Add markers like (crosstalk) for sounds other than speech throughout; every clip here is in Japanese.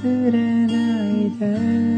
忘れないで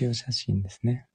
業写真ですね。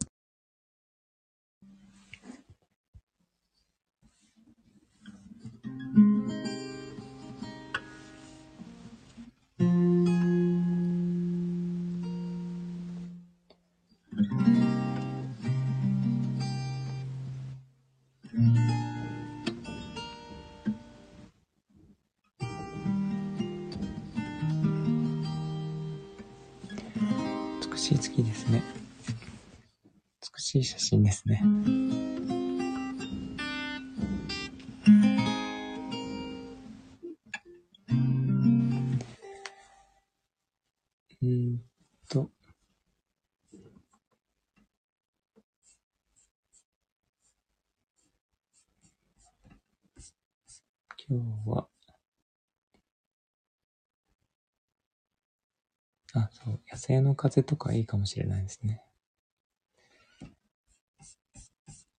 そう、野生の風とかいいかもしれないですね。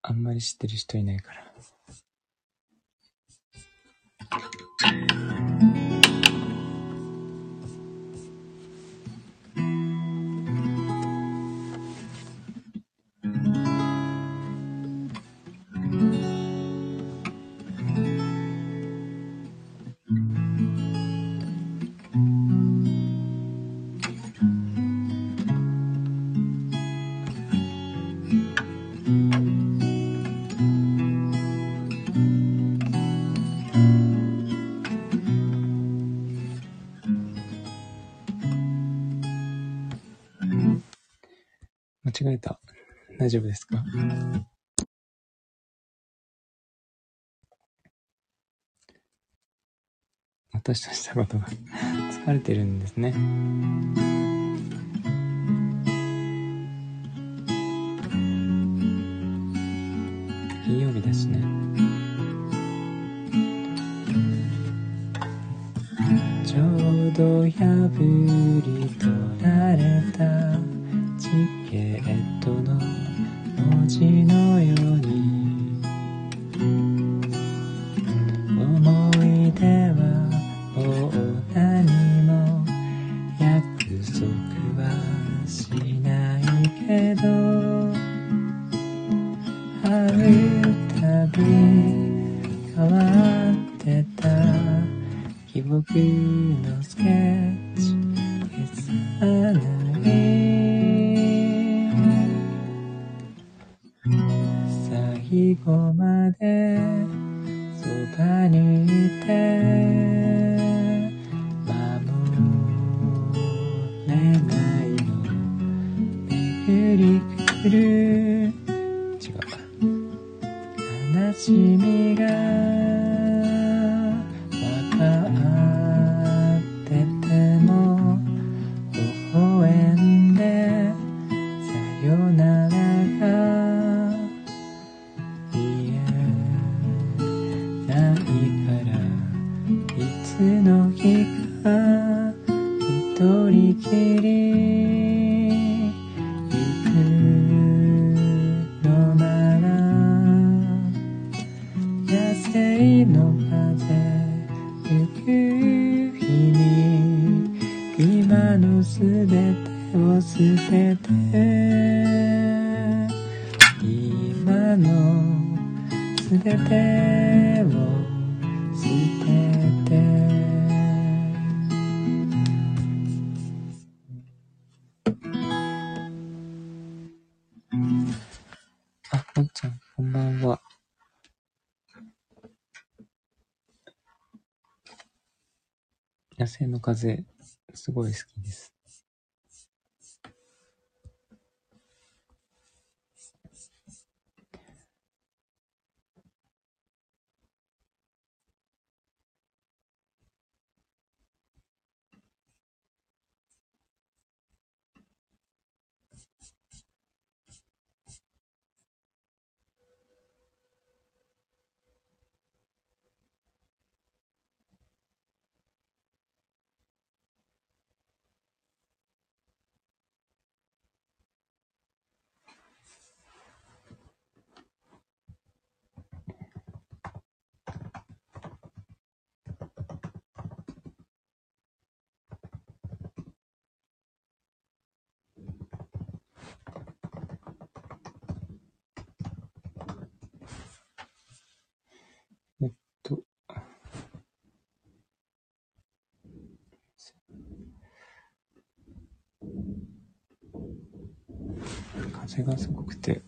あんまり知ってる人いないから。違えた。大丈夫ですか？私としたことが (laughs) 疲れてるんですね。金曜日だしね。ちょうど破りとららの全てを捨ててあ、ほンちゃん、こんばんは。野生の風、すごい好きです。風がすごくて。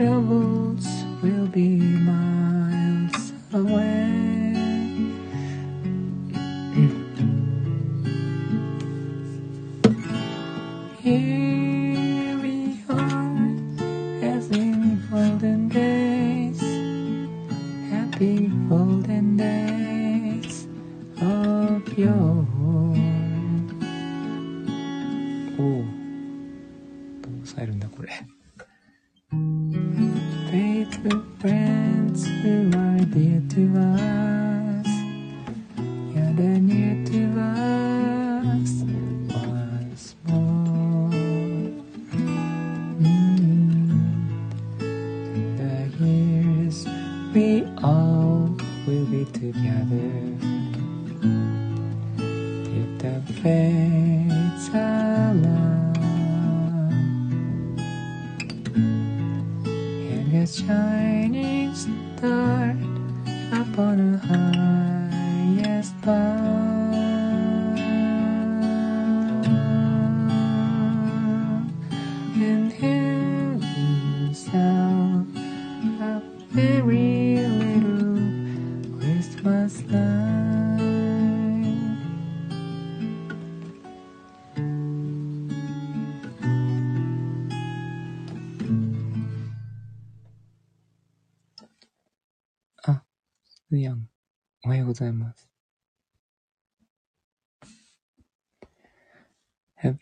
te.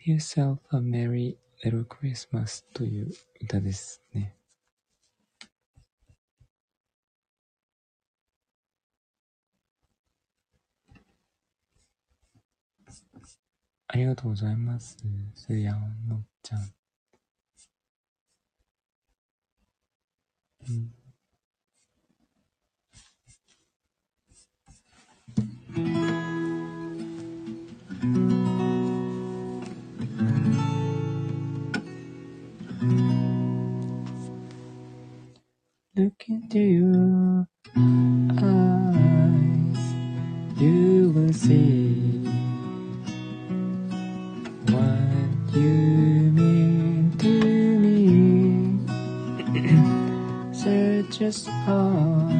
yourself a merry little Christmas という歌ですね。ありがとうございます。すやんのっちゃ。んうん Look into your eyes, you will see what you mean to me. Search your heart,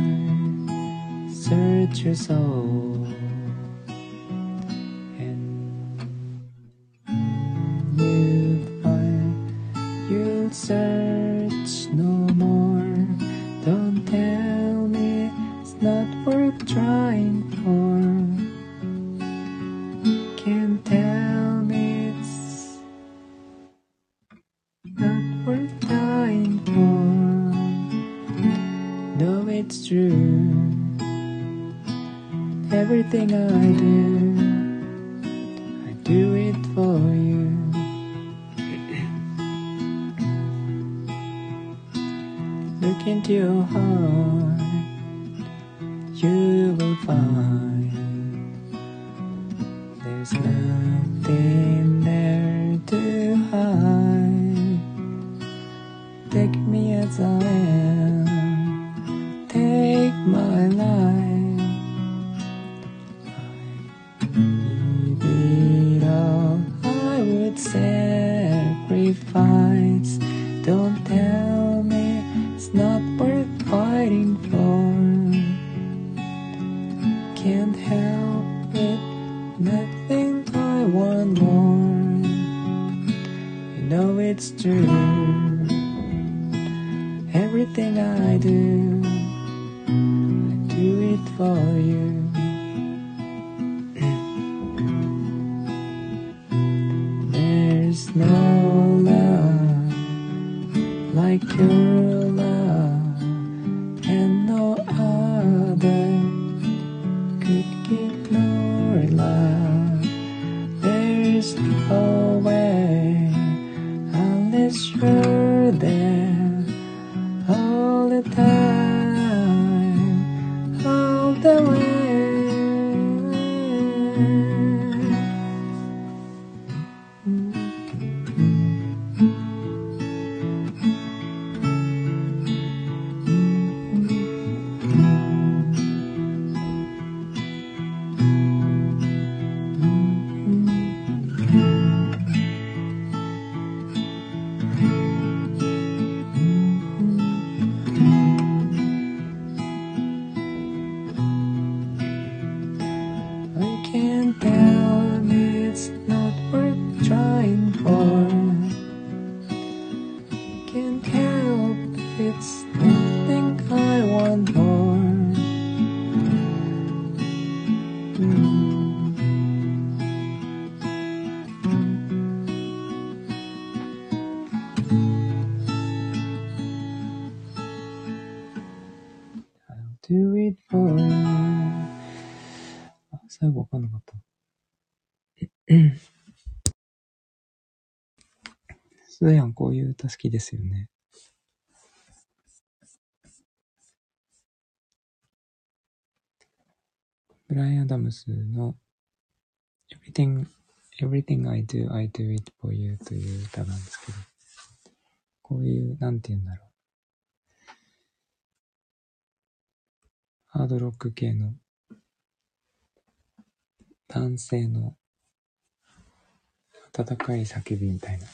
search your soul. そうやん、こういう歌好きですよね。ブライアン・アダムスの Everything, Everything I Do, I Do It For You という歌なんですけど、こういう、なんて言うんだろう。ハードロック系の男性の温かい叫びみたいな。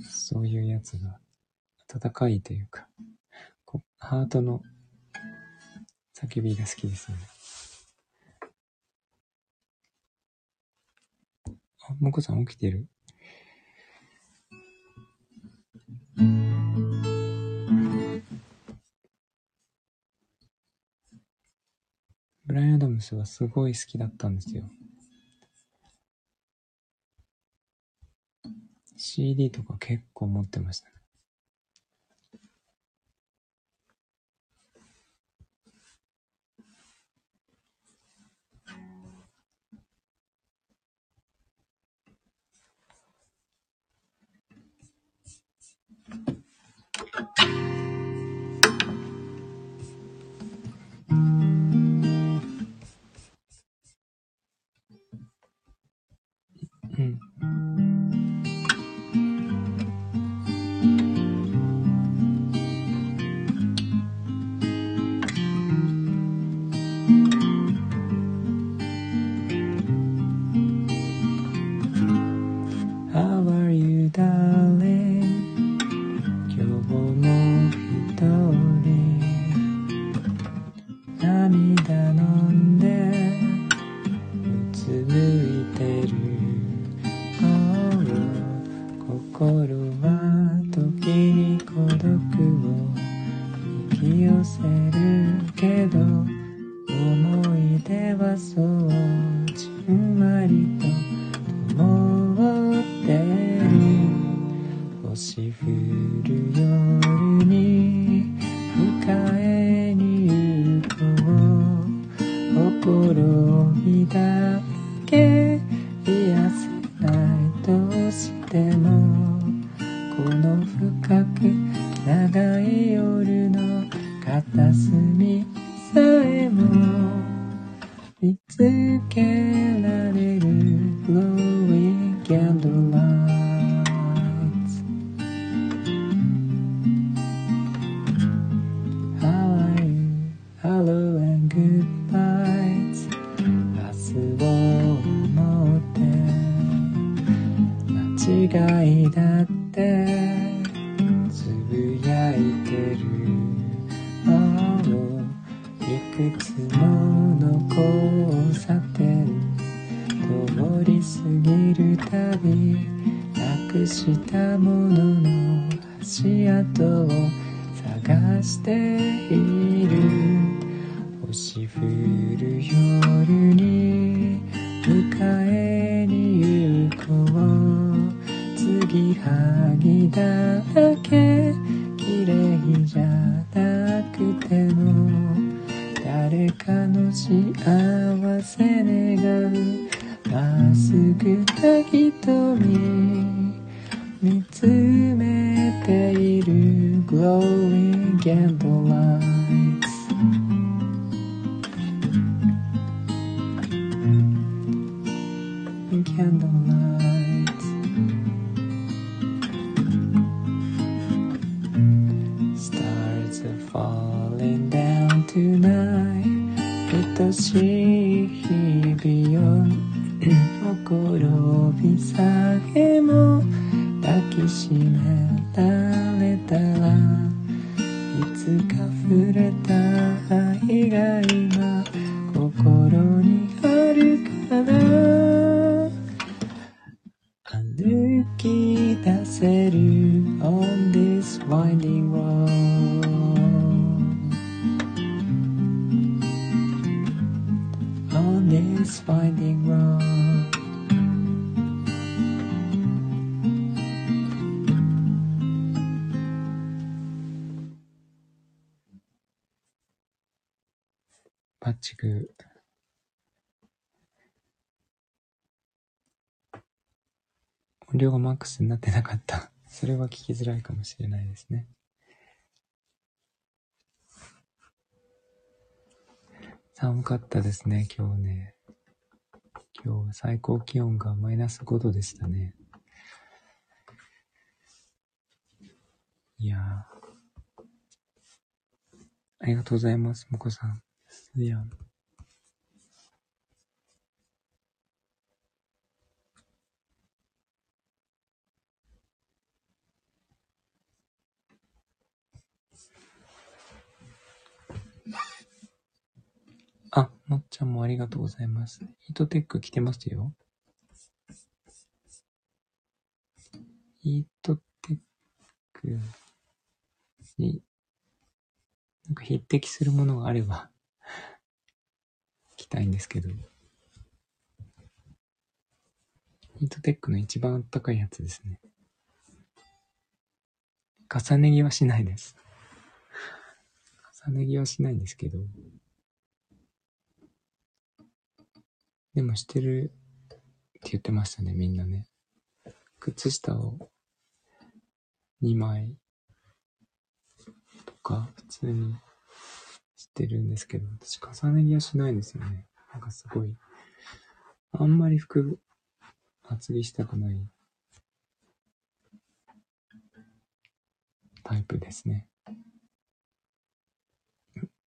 そういうやつが温かいというか、こハートの叫びが好きですね。あ、もこさん起きてる？ブライアン・アダムスはすごい好きだったんですよ。CD とか結構持ってましたね。On this winding road バッチしく、音量がマックスになってなかった。それは聞きづらいかもしれないですね。寒かったですね、今日ね。今日最高気温がマイナス5度でしたね。いやー。ありがとうございます、もこさん。いや。あ、もっちゃんもありがとうございます。ヒートテック着てますよ。ヒートテックに、なんか匹敵するものがあれば着たいんですけど。ヒートテックの一番あったかいやつですね。重ね着はしないです。重ね着はしないんですけど。でもしてるって言ってましたね、みんなね。靴下を2枚とか普通にしてるんですけど、私重ね着はしないんですよね。なんかすごい、あんまり服厚着したくないタイプですね。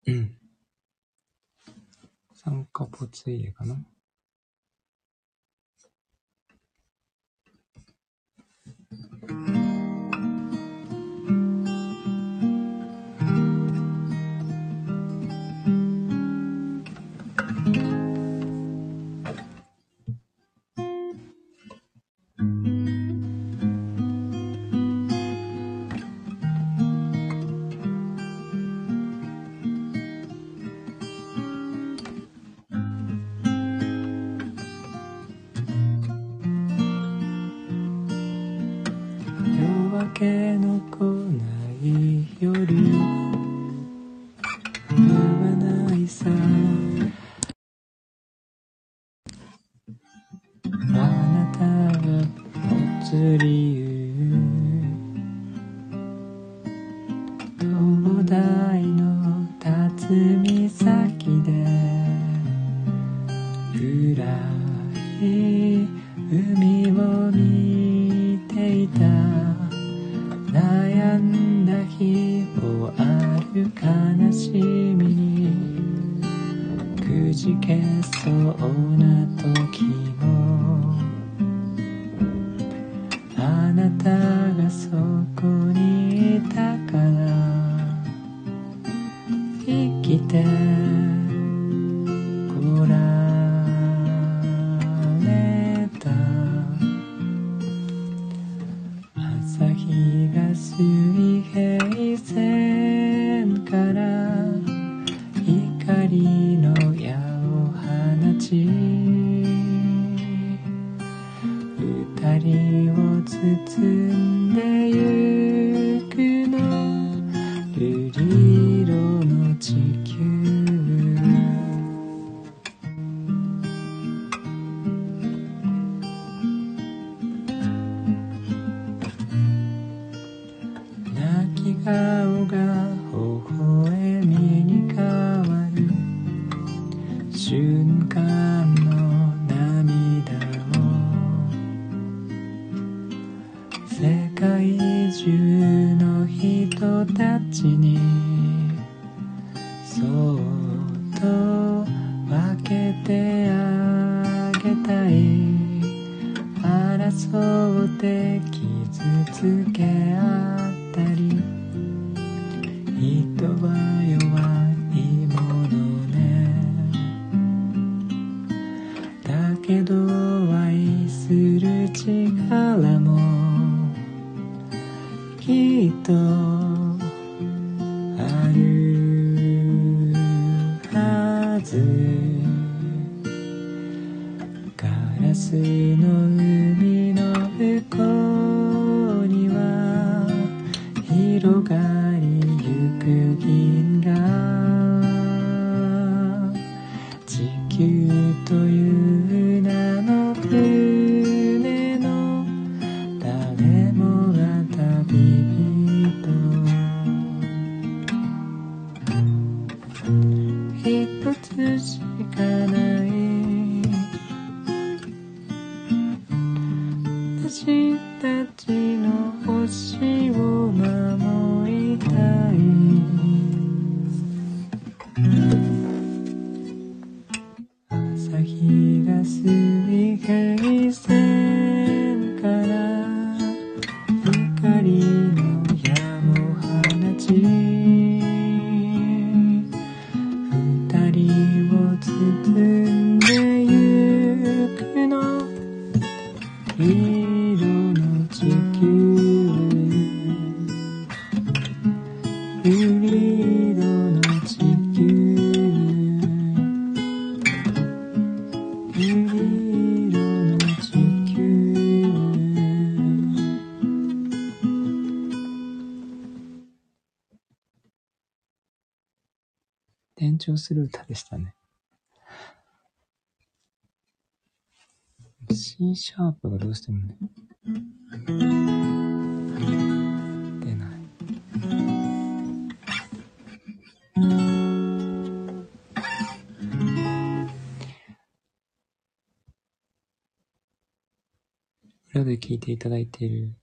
うん。酸化ポツ入れかなする歌でしたね。C シャープがどうしてもね。出ない。裏で聴いていただいている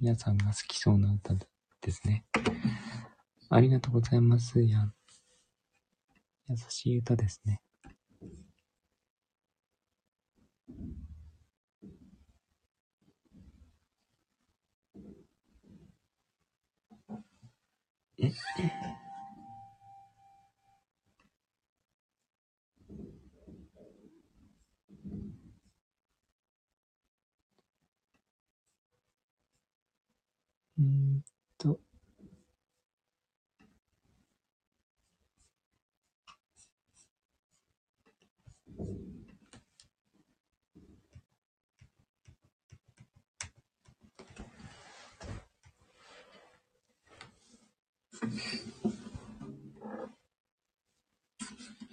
皆さんが好きそうな歌ですね。ありがとうございます。や、優しい歌ですね。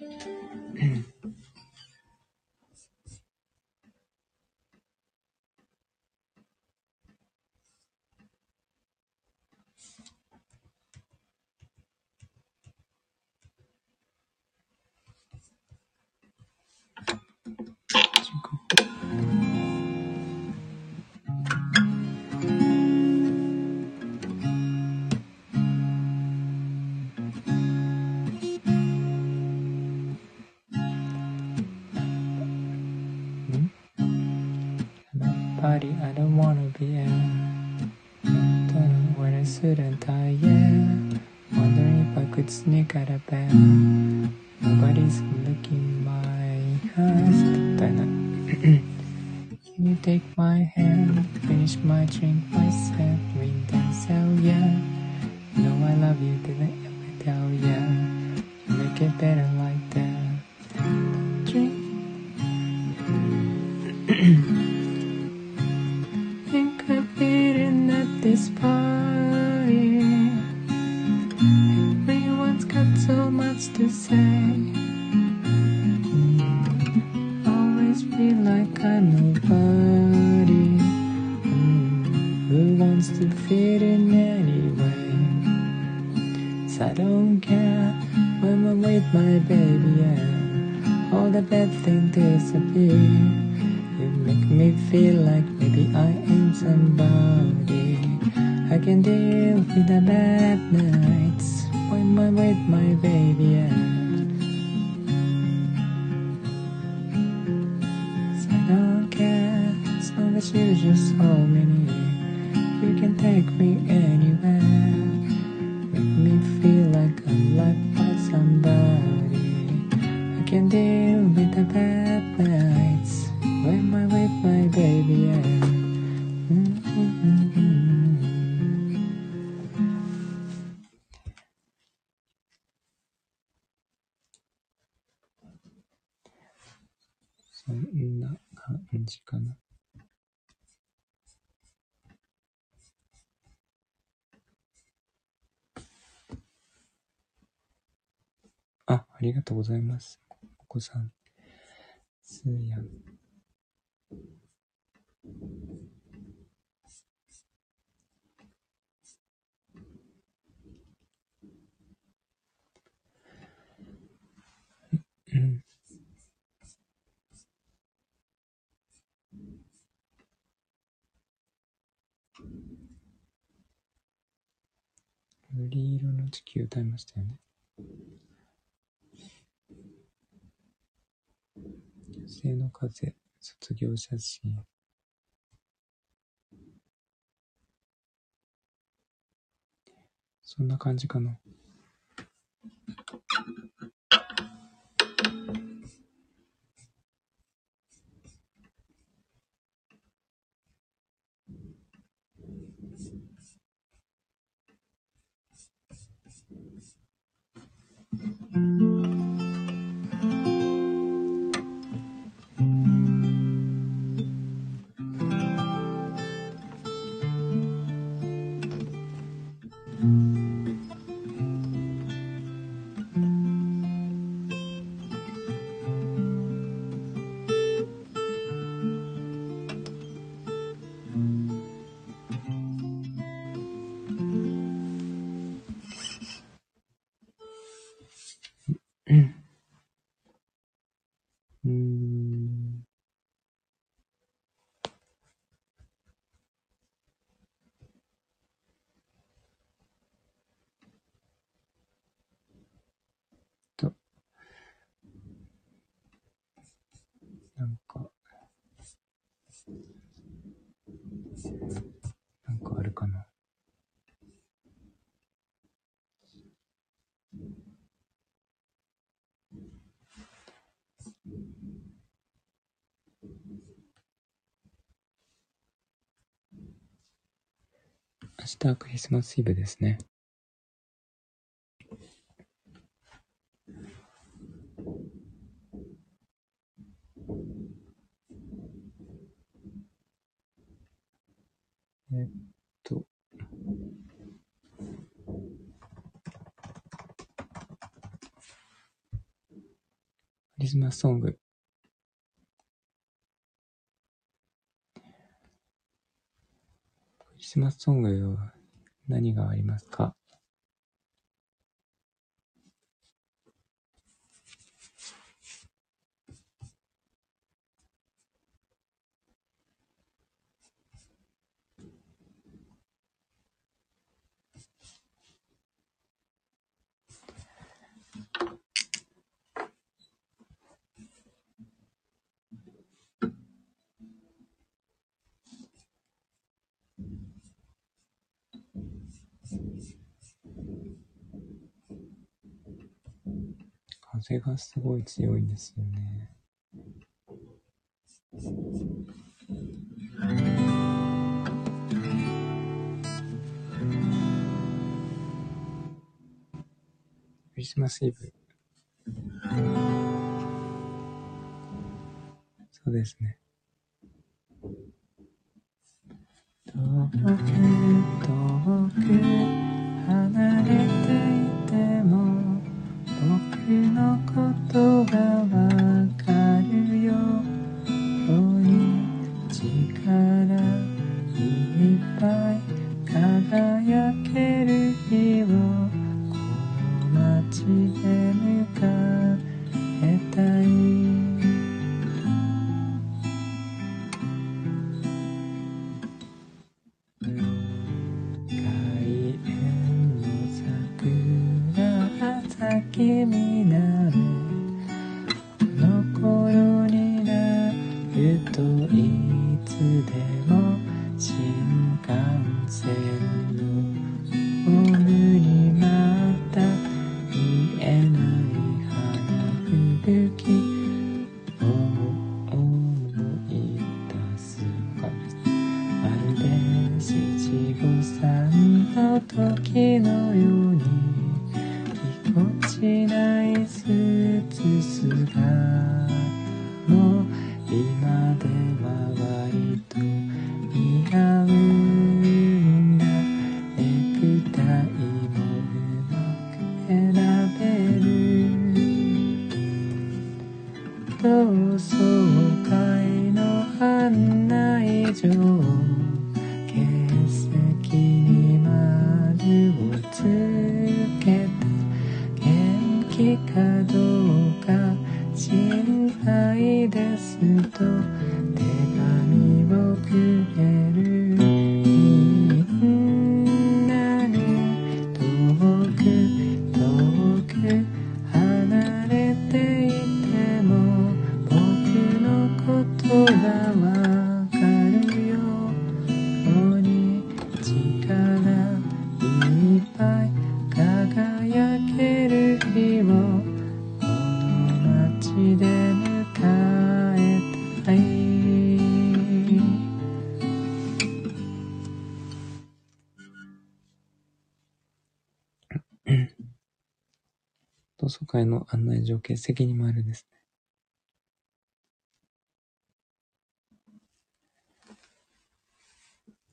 うん。I don't wanna be at. Don't know where i should and tie, yeah. Wondering if I could sneak out of bed. ありがとうございます。お子さん、すーやん。緑色の地球歌いましたよね。女性の風、卒業写真。そんな感じかな。うーなんかあるかな。明日はクリスマスイブですね。えっと、クリスマスソング。クリスマスソングは何がありますか？風がすごい強いんですよね。クリスマスイブ。そうですね。遠く遠くきかどうか心配ですと手紙をくれる会の案内状欠席にもあるですね。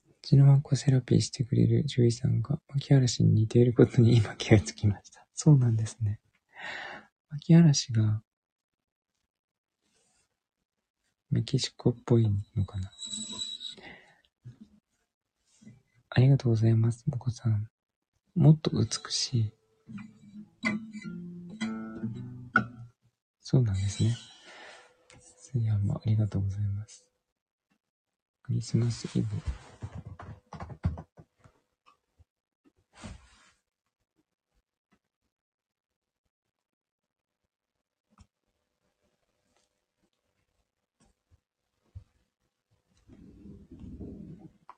うちのワンコセラピーしてくれる獣医さんが牧原に似ていることに今気がつきました。そうなんですね。牧原がメキシコっぽいのかな。ありがとうございます、もこさん。もっと美しい。そうなんですね。スイヤもありがとうございます。クリスマスイブ。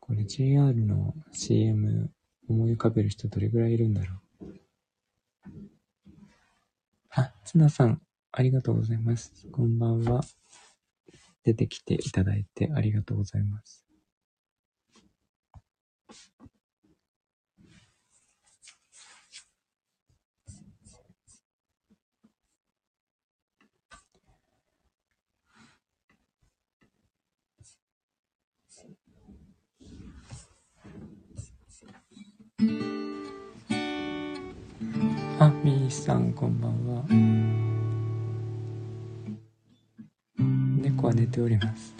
これ JR の CM 思い浮かべる人どれぐらいいるんだろう？あ、ツナさん、ありがとうございます。こんばんは。出てきていただいてありがとうございます。あ、みーさん、こんばんは。猫は寝ております。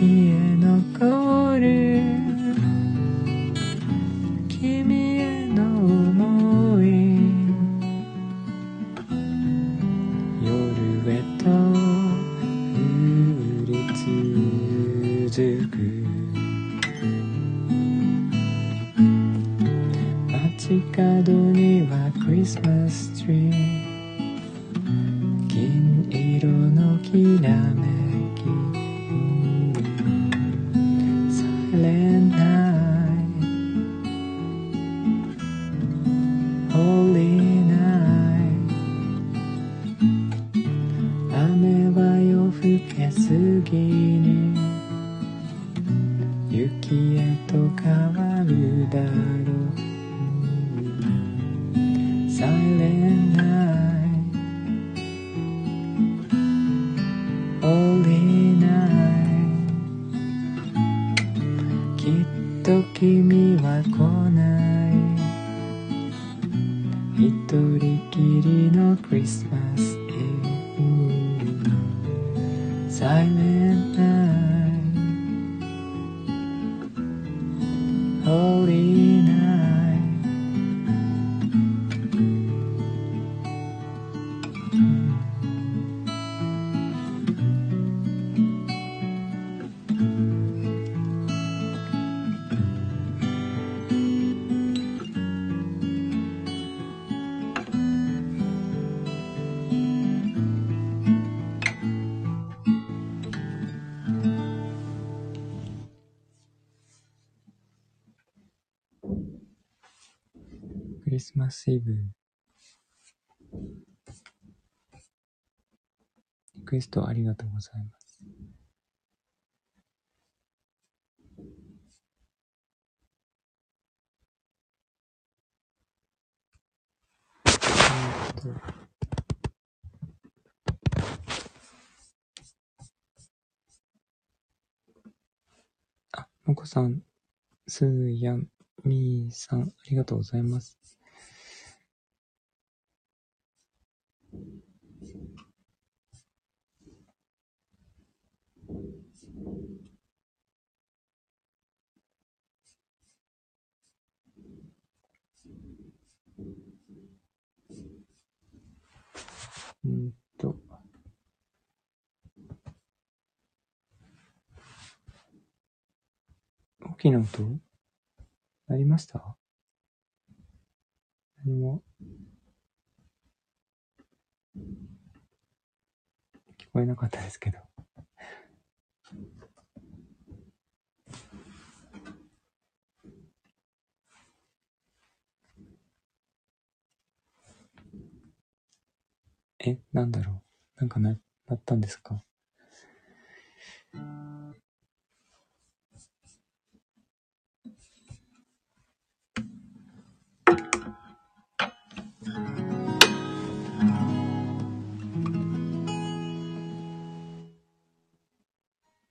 here. クストありがとうございます。えーっとあ、もこさん、すーやん、みーさん、ありがとうございます。うんと。大きな音？なりました？何も聞こえなかったですけど。え、なんだろうなんかな、なったんですか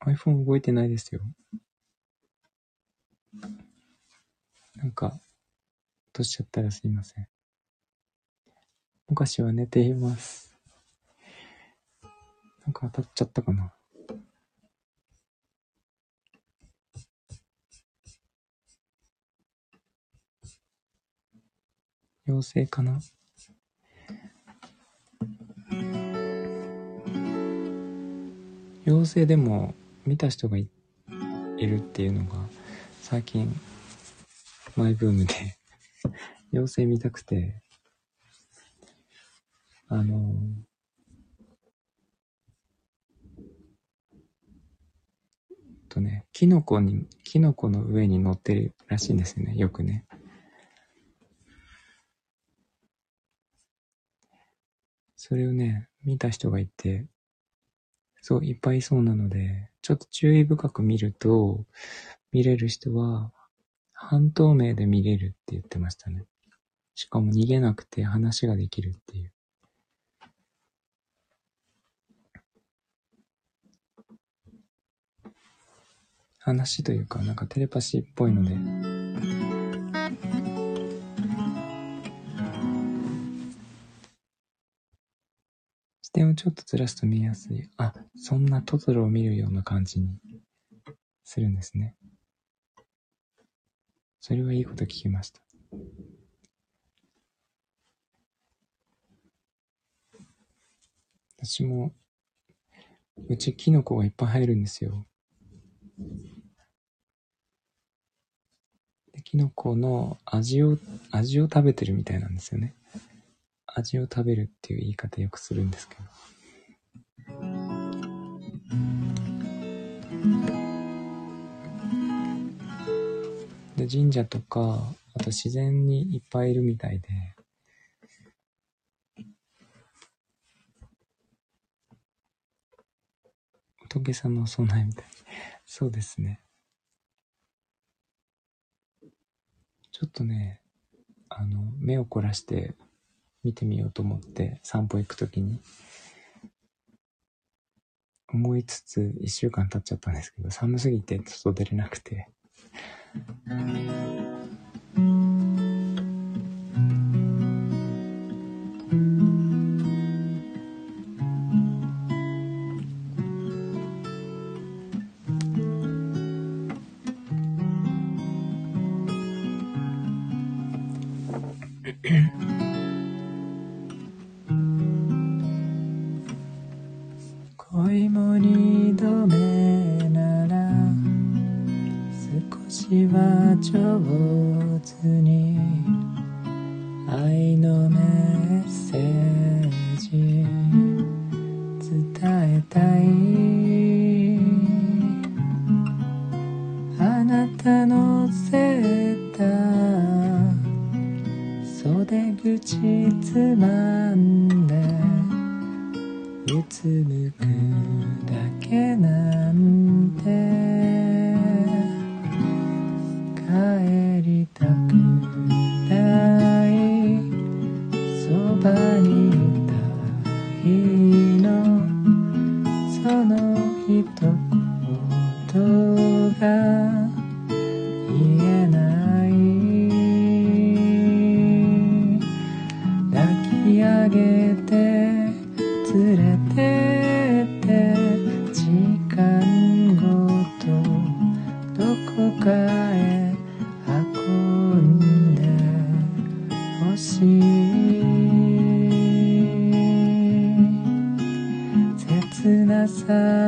？iPhone 動いてないですよ。なんか、落としちゃったらすいません。お菓子は寝ています。なんか当たっちゃったかな。妖精かな妖精でも見た人がいいるっていうのが最近マイブームで妖精見たくてあのとねキノコにキノコの上に乗ってるらしいんですよねよくねそれをね見た人がいてそう、いっぱいいそうなので、ちょっと注意深く見ると、見れる人は、半透明で見れるって言ってましたね。しかも逃げなくて話ができるっていう。話というか、なんかテレパシーっぽいので、視点をちょっとずらすと見えやすい。あ、そんなトトロを見るような感じにするんですね。それはいいこと聞きました。私も、うちキノコがいっぱい入るんですよ。キノコの味を、味を食べてるみたいなんですよね。味を食べるっていう言い方よくするんですけど。で、神社とか、あと自然にいっぱいいるみたいで、仏様お供えみたい。そうですね。ちょっとね、あの、目を凝らして見てみようと思って散歩行くときに、思いつつ一週間経っちゃったんですけど、寒すぎて外出れなくて。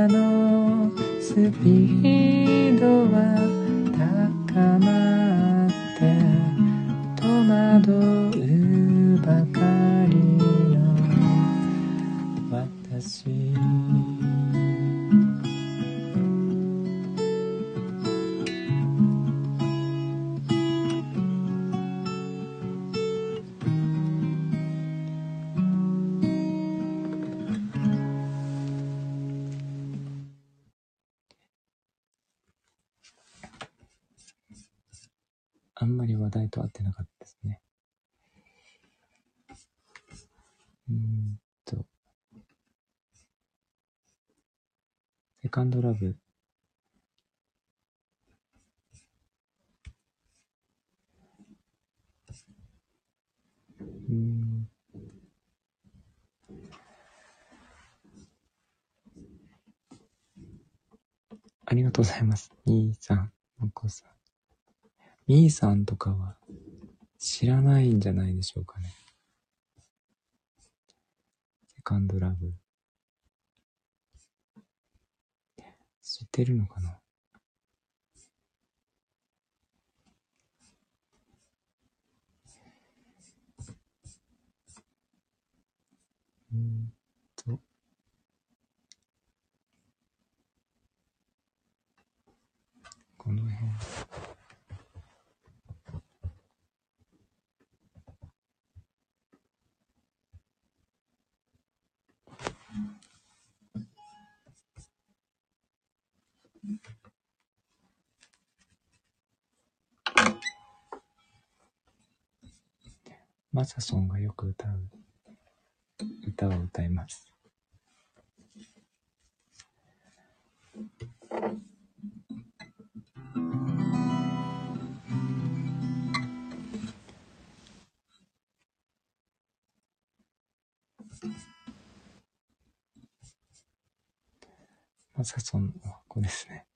のスピードは高まるセカンドラブ。うん。ありがとうございます。兄さん、お子さん。みーさんとかは知らないんじゃないでしょうかね。セカンドラブ。知ってるのかな？うんと。この辺。マサソンがよく歌う歌を歌います。マサソンの箱ですね。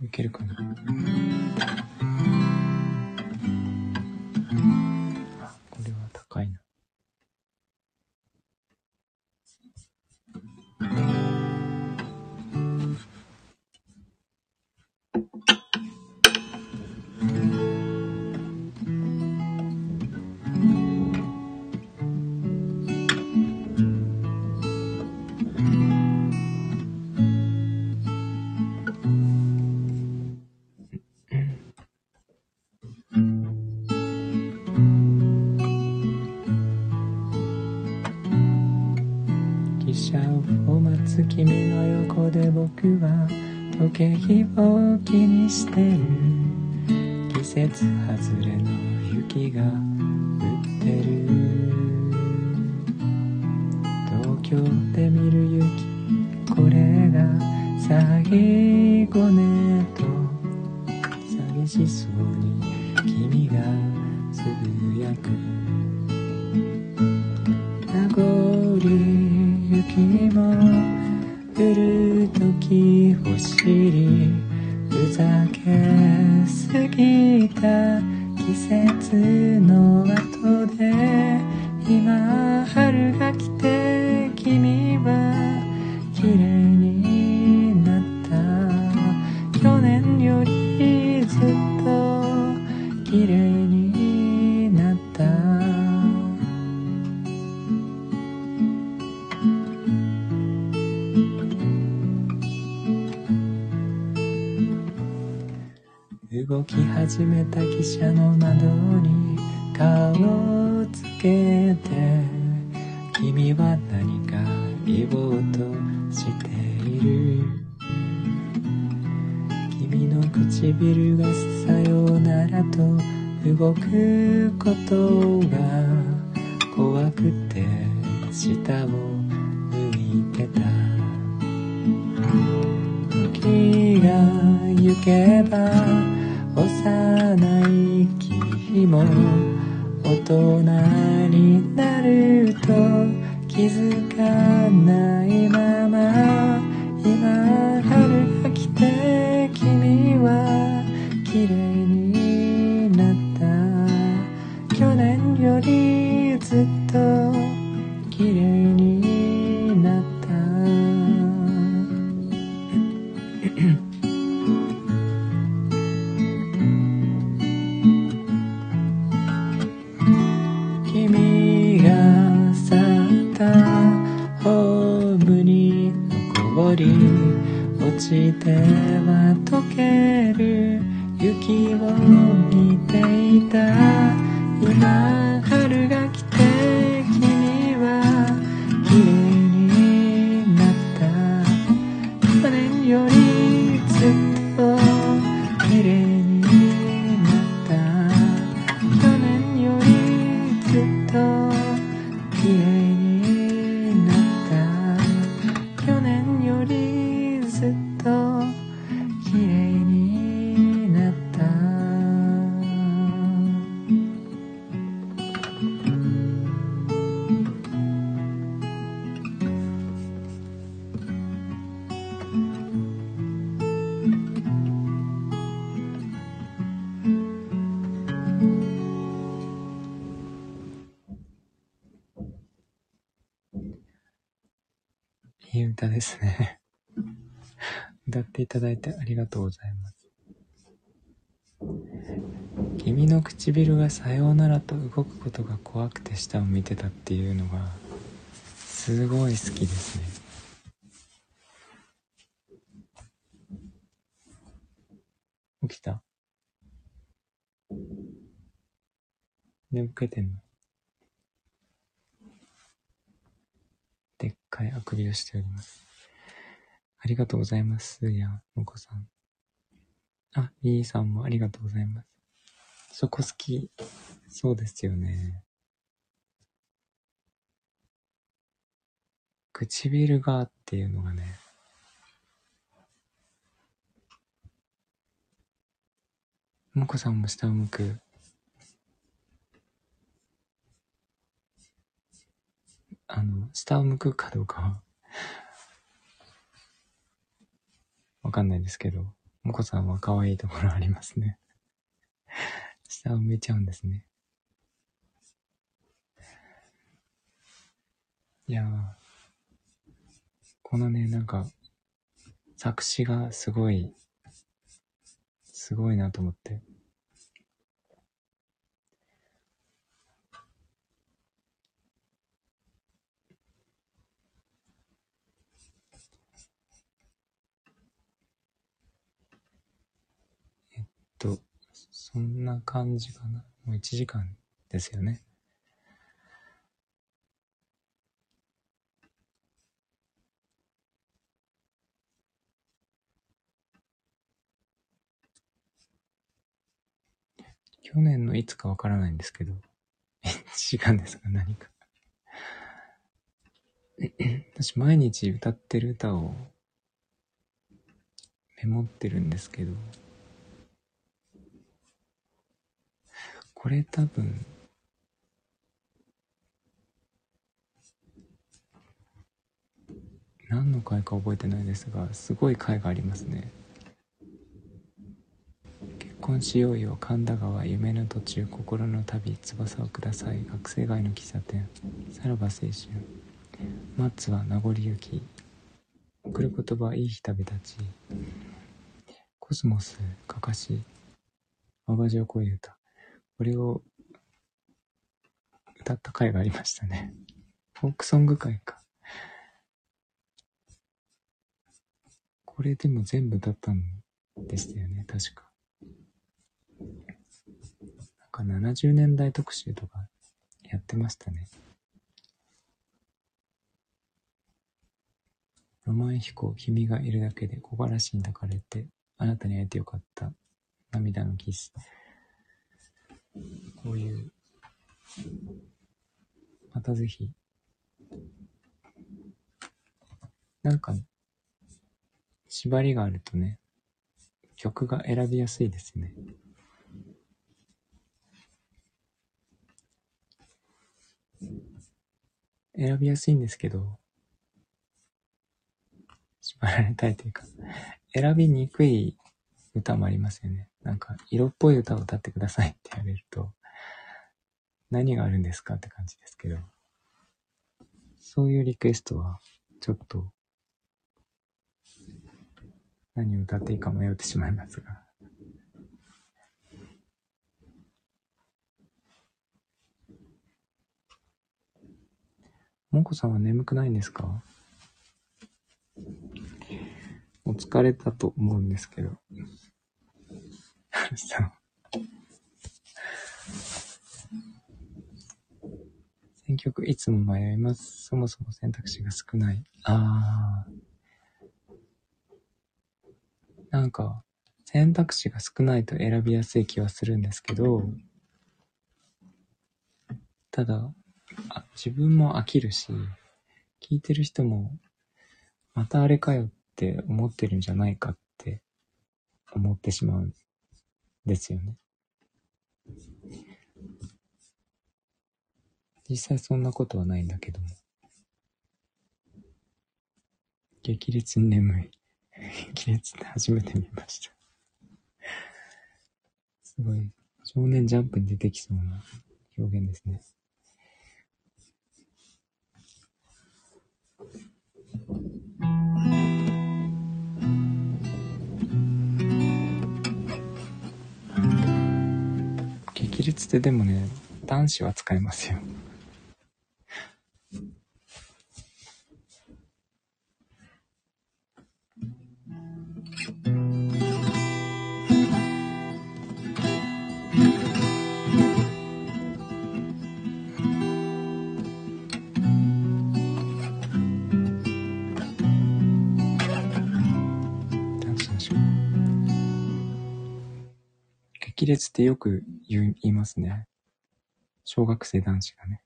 いけるかな。ず君の横で僕は時計を気にしてる季節外れの雪が降ってる。東京君が去ったホームに残り落ちては溶けですね。歌っていただいてありがとうございます。君の唇がさようならと動くことが怖くて下を見てたっていうのが、すごい好きですね。起きた？眠気てんの？でっかいあくびをしております。ありがとうございます。やん、もこさん。あ、いいさんもありがとうございます。そこ好き。そうですよね。唇がっていうのがね。もこさんも下を向く。あの、下を向くかどうかは、わかんないですけど、もこさんは可愛いところありますね。(laughs) 下を向いちゃうんですね。いやー、このね、なんか、作詞がすごい、すごいなと思って。と、そんな感じかな。もう1時間ですよね。去年のいつかわからないんですけど、1 (laughs) 時間ですか何か (clears throat) 私毎日歌ってる歌をメモってるんですけど、これ多分、何の回か覚えてないですが、すごい回がありますね。結婚しようよ、神田川、夢の途中、心の旅、翼をください、学生街の喫茶店、さらば青春、松は名残雪、送る言葉、いい日旅立ち、コスモス、かかし、淡路を恋歌。これを歌った回がありましたね。フォークソング回か。これでも全部歌ったんでしたよね、確か。なんか70年代特集とかやってましたね。ロマン飛行、君がいるだけで木枯らしに抱かれて、あなたに会えてよかった。涙のキス。こういう、またぜひ、なんか、縛りがあるとね、曲が選びやすいですね。選びやすいんですけど、縛られたいというか、選びにくい歌もありますよね。なんか、色っぽい歌を歌ってくださいって言われると、何があるんですかって感じですけど、そういうリクエストは、ちょっと、何を歌っていいか迷ってしまいますが。もこさんは眠くないんですか？お疲れたと思うんですけど。さ (laughs) 選曲いつも迷います。そもそも選択肢が少ない。ああ。なんか、選択肢が少ないと選びやすい気はするんですけど、ただ、あ自分も飽きるし、聞いてる人も、またあれかよって思ってるんじゃないかって思ってしまうんですよね。実際そんなことはないんだけども。激烈に眠い。(laughs) 激烈って初めて見ました。すごい、少年ジャンプに出てきそうな表現ですね。起立ってでもね、男子は使えますよ。列ってよく言いますね。小学生男子がね。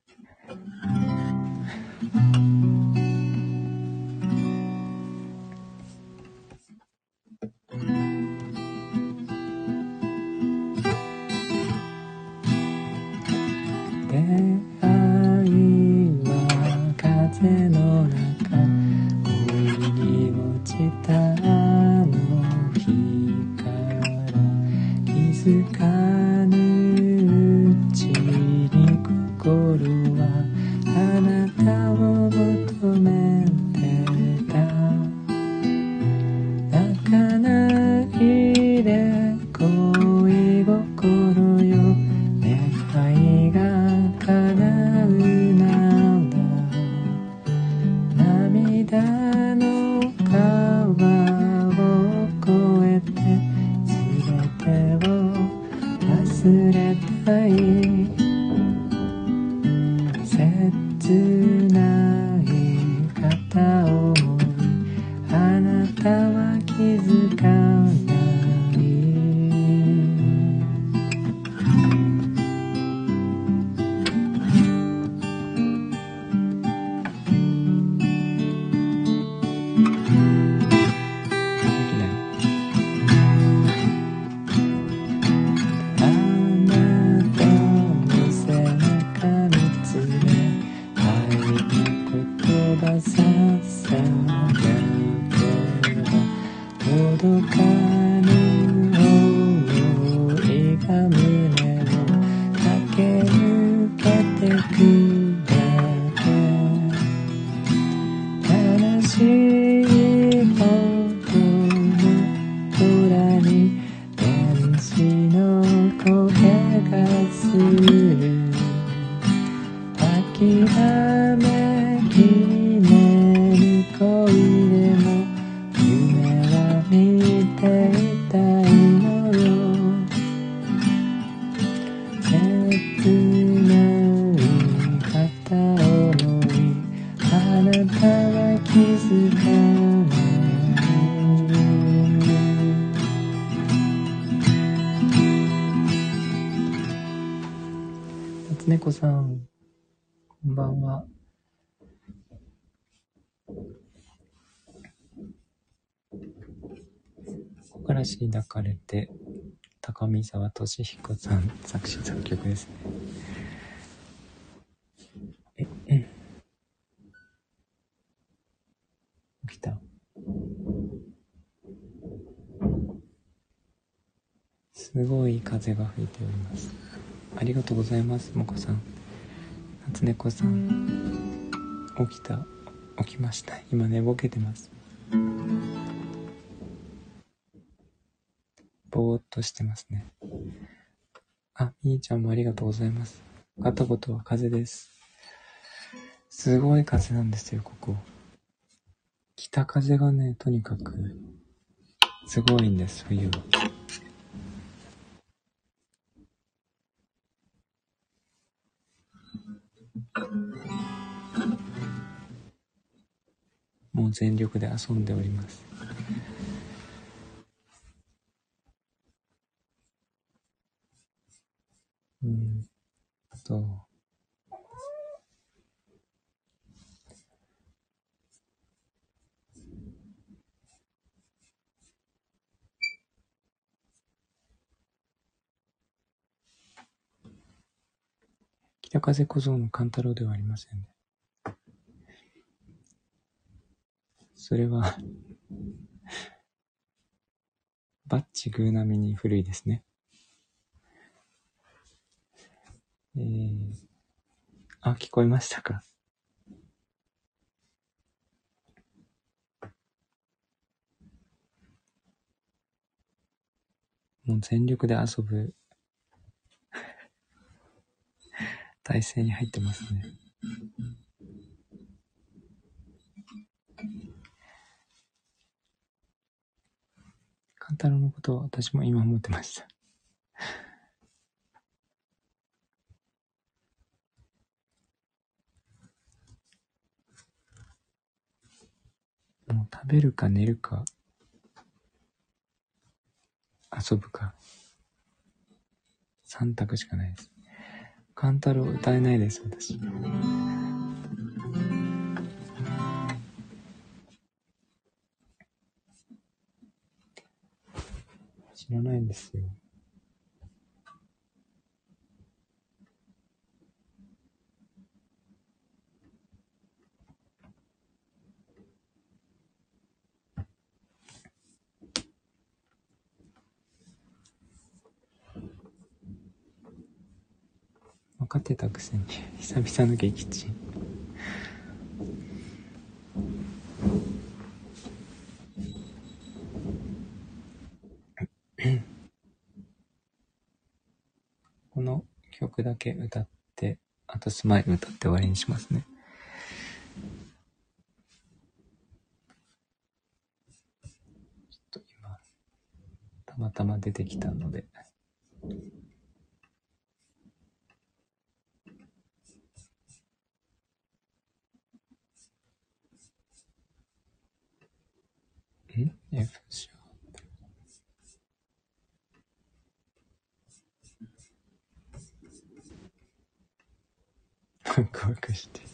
高見沢俊彦さん作詞作曲ですね。え、起きたすごい風が吹いております。ありがとうございます、もこさん。夏猫さん。起きた。起きました。今寝ぼけてます。ぼーっとしてますね。あ、みーちゃんもありがとうございます。あったことは風です。すごい風なんですよ、ここ。北風がね、とにかく、すごいんです、冬は。もう全力で遊んでおります。うんと、北風小僧の勘太郎ではありませんね。それは、バッチグー並みに古いですね。えー、あ、聞こえましたか？もう全力で遊ぶ体勢に入ってますね。カンタロのことを私も今思ってました。もう食べるか寝るか遊ぶか三択しかないです。カンタロウ歌えないです、私。知らないんですよ。分かってたくせに久々の撃沈。この曲だけ歌ってあとスマイル歌って終わりにしますね。ちょっと今たまたま出てきたので。ん ?F シャープ。ワクワクして。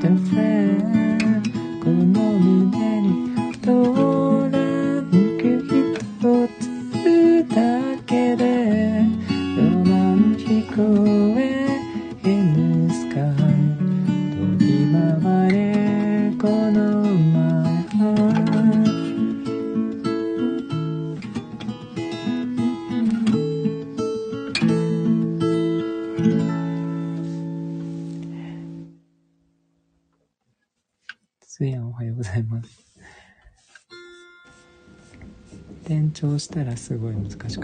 just friend. したらすごい難しかった。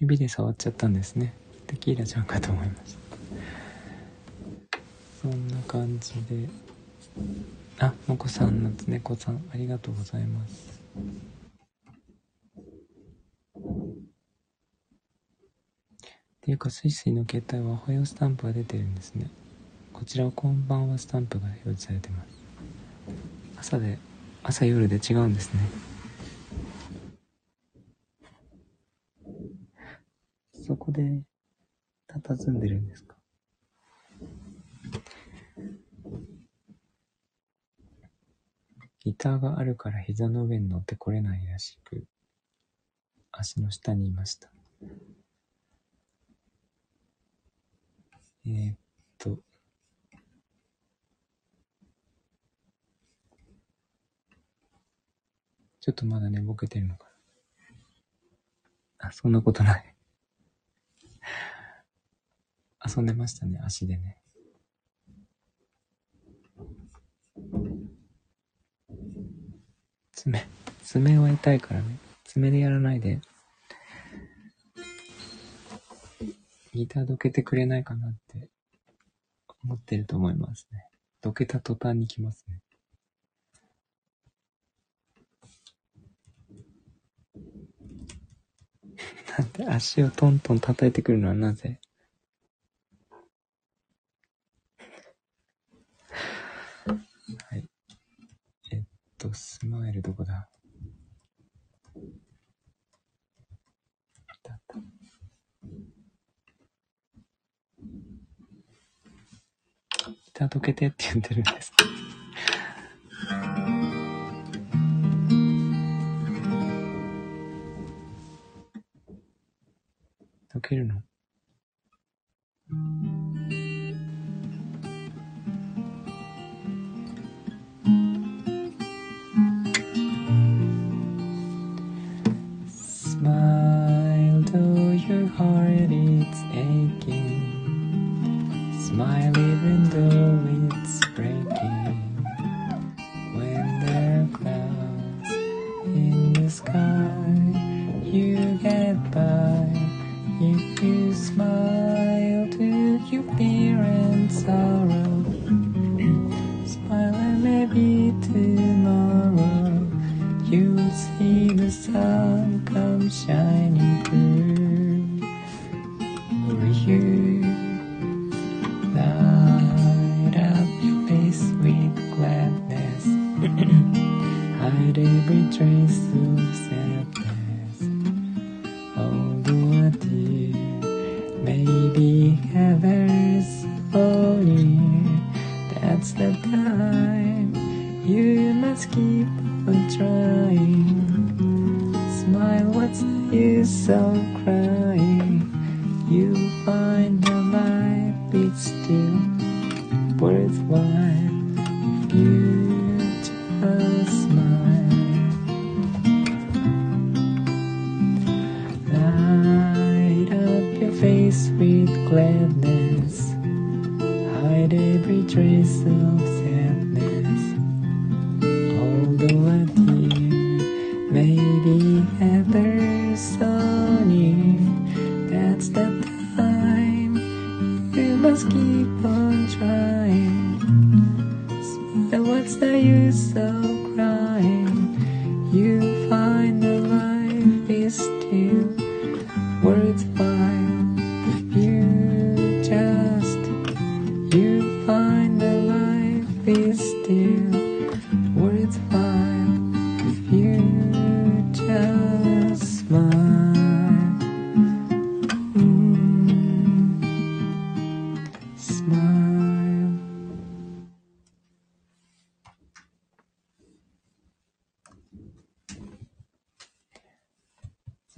指で触っちゃったんですね。テキーラちゃんかと思いました。そんな感じで。あ、もこさん猫さん、ありがとうございます。いうか、スイスイの携帯はおはようスタンプが出てるんですね。こちらはこんばんはスタンプが表示されてます。朝で、朝夜で違うんですね。そこで、佇んでるんですか？ギターがあるから膝の上に乗ってこれないらしく、足の下にいました。えー、っと、ちょっとまだ寝ぼけてるのかな。あ、そんなことない。(laughs) 遊んでましたね、足でね。爪、爪は痛いからね。爪でやらないで。ギターどけてくれないかなって思ってると思いますね。どけた途端に来ますね。(laughs) なんで足をトントン叩いてくるのはなぜ？(laughs) はい。えっと、スマイルどこだだったギターけてって言ってるんです。かどけるの？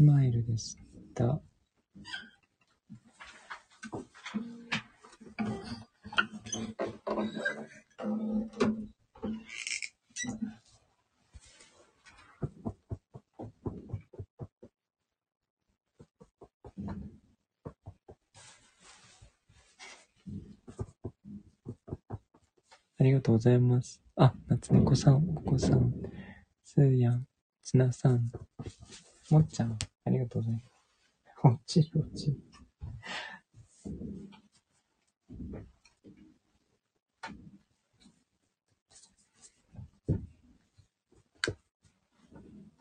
マイルでしたありがとうございます。あ、夏猫さん、お子さん、すーやん、つなさん、もっちゃん、ありがとうございます。落ちる落ちる。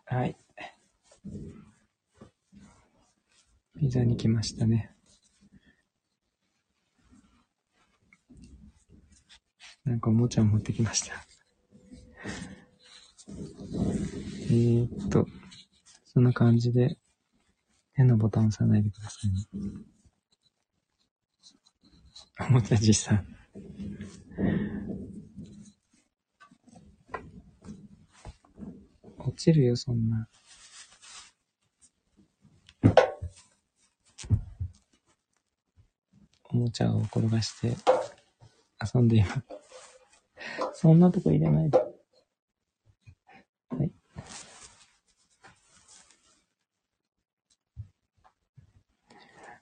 はい。ピザに来ましたね。なんかおもちゃを持ってきました。(laughs) ー、っと、そんな感じで、変なボタン押さないでくださいね。おもちゃじさん。落ちるよ、そんな。おもちゃを転がして遊んでいます。そんなとこ入れないで。はい。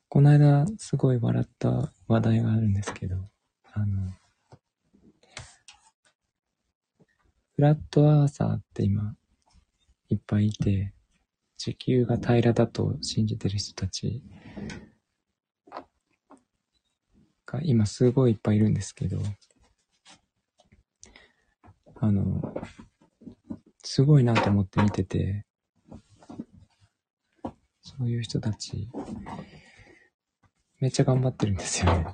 この間、すごい笑った話題があるんですけど、あの、フラットアーサーって今、いっぱいいて、地球が平らだと信じてる人たちが今すごいいっぱいいるんですけど、あの、すごいなと思って見てて、そういう人たち、めっちゃ頑張ってるんですよね。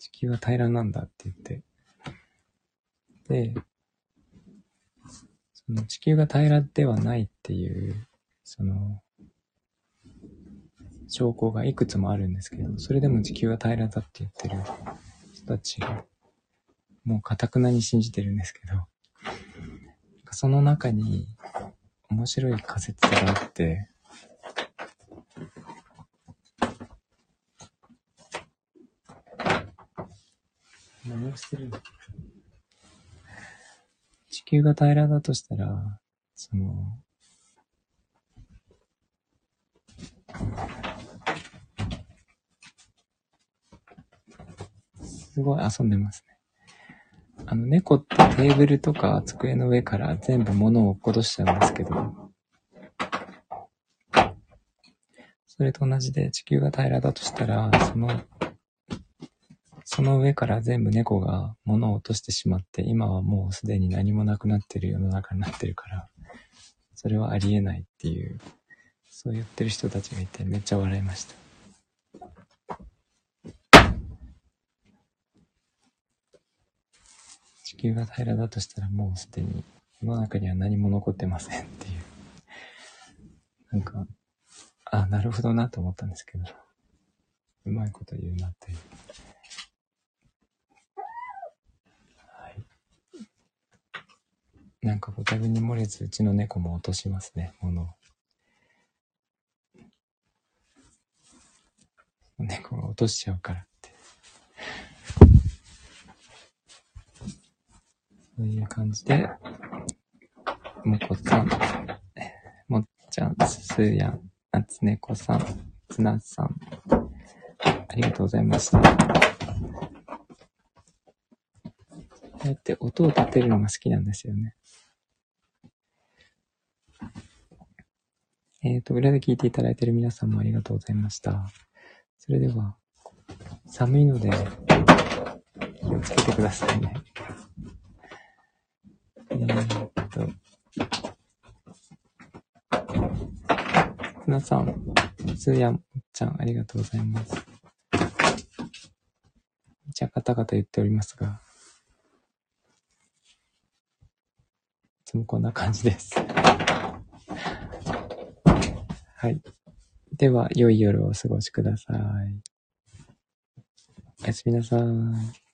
地球は平らなんだって言って。で、その地球が平らではないっていう、その、証拠がいくつもあるんですけど、それでも地球は平らだって言ってる人たちが、もうかたくなに信じてるんですけど、その中に面白い仮説があって、何をしてるの？地球が平らだとしたら、その、すごい遊んでますね。あの、猫ってテーブルとか机の上から全部物を落っことしちゃうんですけど、それと同じで地球が平らだとしたら、そのその上から全部猫が物を落としてしまって、今はもうすでに何もなくなってる世の中になってるから、それはありえないっていう、そう言ってる人たちがいてめっちゃ笑いました。球が平らだとしたらもうすでに世の中には何も残ってませんっていう。なんか、あ、なるほどなと思ったんですけど、うまいこと言うなっていう。はいなんかご多分に漏れず、うちの猫も落としますね、物を。猫が落としちゃうからって。そういう感じで、もこさん、もっちゃん、すーやん、なつねこさん、つなさん、ありがとうございました。こうやって音を立てるのが好きなんですよね。えっ、ー、と、裏で聞いていただいている皆さんもありがとうございました。それでは、寒いので、気をつけてくださいね。え、っと、皆さん、つーやんちゃん、ありがとうございます。じゃあ、カタカタ言っておりますが、いつもこんな感じです。はい。では、良い夜をお過ごしください。おやすみなさい。